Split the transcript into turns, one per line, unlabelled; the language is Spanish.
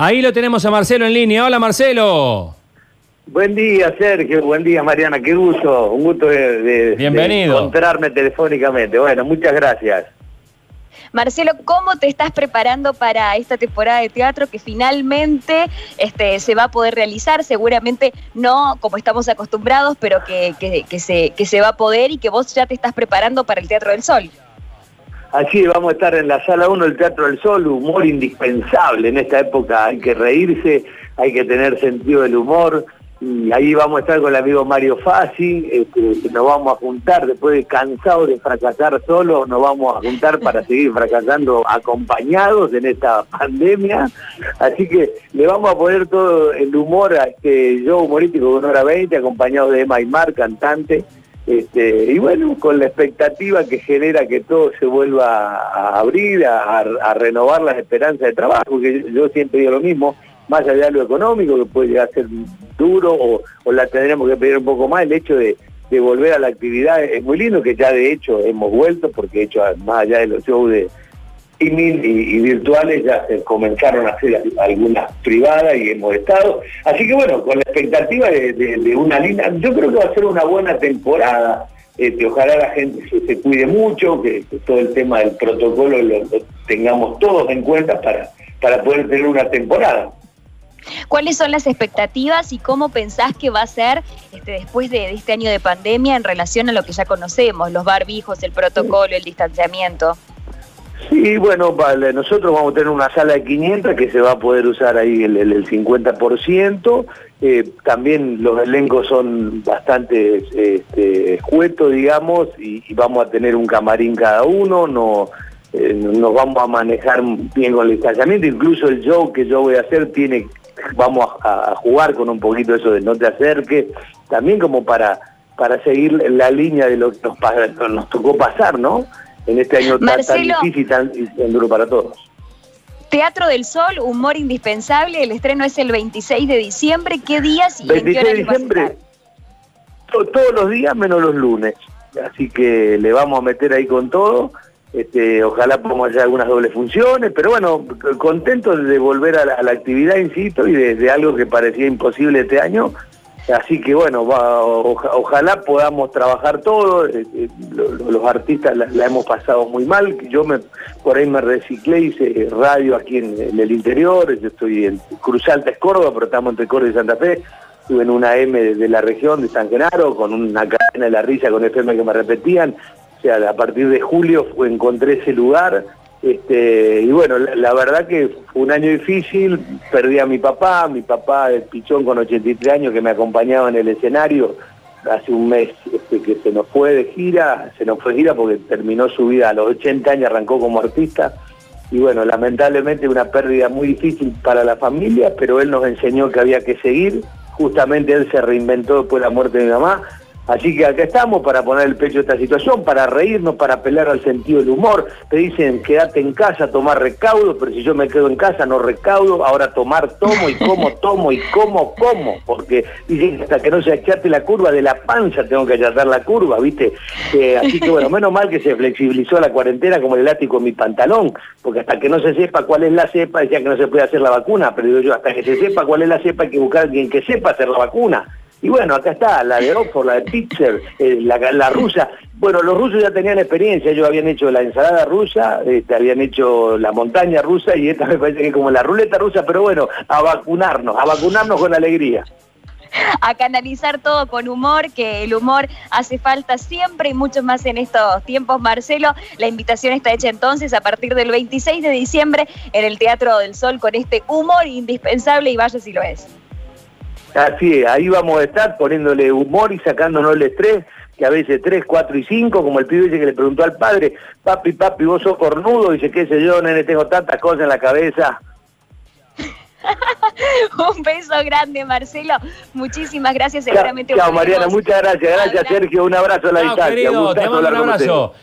Ahí lo tenemos a Marcelo en línea. Hola Marcelo.
Buen día, Sergio. Buen día, Mariana. Qué gusto. Un gusto de, de-
Bienvenido.
de encontrarme telefónicamente. Bueno, muchas gracias.
Marcelo, ¿cómo te estás preparando para esta temporada de teatro que finalmente este, se va a poder realizar? Seguramente no como estamos acostumbrados, pero que, que- que se, que se va a poder y que vos ya te estás preparando para el Teatro del Sol.
Así vamos a estar en la sala 1 del Teatro del Sol, humor indispensable en esta época. Hay que reírse, hay que tener sentido del humor. Y ahí vamos a estar con el amigo Mario Fassi, este, nos vamos a juntar después de cansados de fracasar solos, nos vamos a juntar para seguir fracasando acompañados en esta pandemia. Así que le vamos a poner todo el humor a este show humorístico con hora 20, acompañado de Emma Aymar, cantante. Este, y bueno, con la expectativa que genera que todo se vuelva a abrir, a, renovar las esperanzas de trabajo, que yo siempre digo lo mismo, más allá de lo económico, que puede llegar a ser duro o, o la tendremos que pedir un poco más, el hecho de, de volver a la actividad es muy lindo, que ya de hecho hemos vuelto, porque de hecho más allá de los shows de streaming y, y virtuales ya se comenzaron a hacer algunas privadas y hemos estado. Así que bueno, con la expectativa de, una linda, yo creo que va a ser una buena temporada. Este, ojalá la gente se, cuide mucho, que, todo el tema del protocolo lo, tengamos todos en cuenta para, para poder tener una temporada.
¿Cuáles son las expectativas y cómo pensás que va a ser este, después de, de este año de pandemia en relación a lo que ya conocemos, los barbijos, el protocolo, el distanciamiento?
Sí, bueno, nosotros vamos a tener una sala de 500 que se va a poder usar ahí el, el- el 50%. Eh, también los elencos son bastante este, escuetos, digamos, y, vamos a tener un camarín cada uno. No, eh, nos vamos a manejar bien con el distanciamiento. Incluso el show que yo voy a hacer tiene, vamos a, jugar con un poquito eso de no te acerques, también como para para seguir la línea de lo que nos, nos tocó pasar, ¿no? En este año tan, difícil y tan, tan duro para todos.
Teatro del Sol, humor indispensable. El estreno es el 26 de diciembre. ¿Qué días y en qué
26 de diciembre, to- todos los días menos los lunes. Así que le vamos a meter ahí con todo. Este, ojalá podamos hacer algunas dobles funciones, pero bueno, contento de volver a la, a la actividad, insisto, y de, de algo que parecía imposible este año. Así que bueno, ojalá podamos trabajar todo. eh, eh, lo- lo- los artistas la, hemos pasado muy mal. Yo por ahí me reciclé, hice radio aquí en, el interior. Yo estoy en Cruz Alta, es Córdoba, pero estamos entre Córdoba y Santa Fe. Estuve en una M de, de la región de San Genaro con una cadena de la risa con FM que me repetían. O sea, a partir de julio encontré ese lugar. Este, y bueno, la, verdad que fue un año difícil, perdí a mi papá, mi papá el pichón con 83 años que me acompañaba en el escenario, hace un mes este, que se nos fue de gira, se nos fue de gira porque terminó su vida a los 80 años, arrancó como artista, y bueno, lamentablemente una pérdida muy difícil para la familia, pero él nos enseñó que había que seguir, justamente él se reinventó después de la muerte de mi mamá, Así que acá estamos para poner el pecho a esta situación, para reírnos, para apelar al sentido del humor. Te dicen, quédate en casa, tomar recaudo, pero si yo me quedo en casa no recaudo, ahora tomar tomo y como tomo y como como, porque dicen hasta que no se achate la curva de la panza tengo que achatar la curva, ¿viste? Eh, así que bueno, menos mal que se flexibilizó la cuarentena como el elástico en mi pantalón, porque hasta que no se sepa cuál es la cepa, decía que no se puede hacer la vacuna, pero digo yo, hasta que se sepa cuál es la cepa hay que buscar a alguien que sepa hacer la vacuna. Y bueno, acá está, la de Oxford, la de Pixar, eh, la, la rusa. Bueno, los rusos ya tenían experiencia, ellos habían hecho la ensalada rusa, este, habían hecho la montaña rusa y esta me parece que es como la ruleta rusa, pero bueno, a vacunarnos, a vacunarnos con alegría.
a canalizar todo con humor, que el humor hace falta siempre y mucho más en estos tiempos, Marcelo. La invitación está hecha entonces a partir del 26 de diciembre en el Teatro del Sol con este humor indispensable y vaya si lo es.
Así es, ahí vamos a estar poniéndole humor y sacándonos el estrés, que a veces 3, 4 y 5, como el pibe ese que le preguntó al padre, papi, papi, vos sos cornudo, dice, qué sé yo, nene, tengo tantas cosas en la cabeza.
Un beso grande, Marcelo. Muchísimas gracias. Seguramente
chao, Mariana, muchas gracias, gracias. Sergio, un abrazo a la
Chao,
distancia.
querido, te
gustazo
mando un
hablar con ustedes.
abrazo.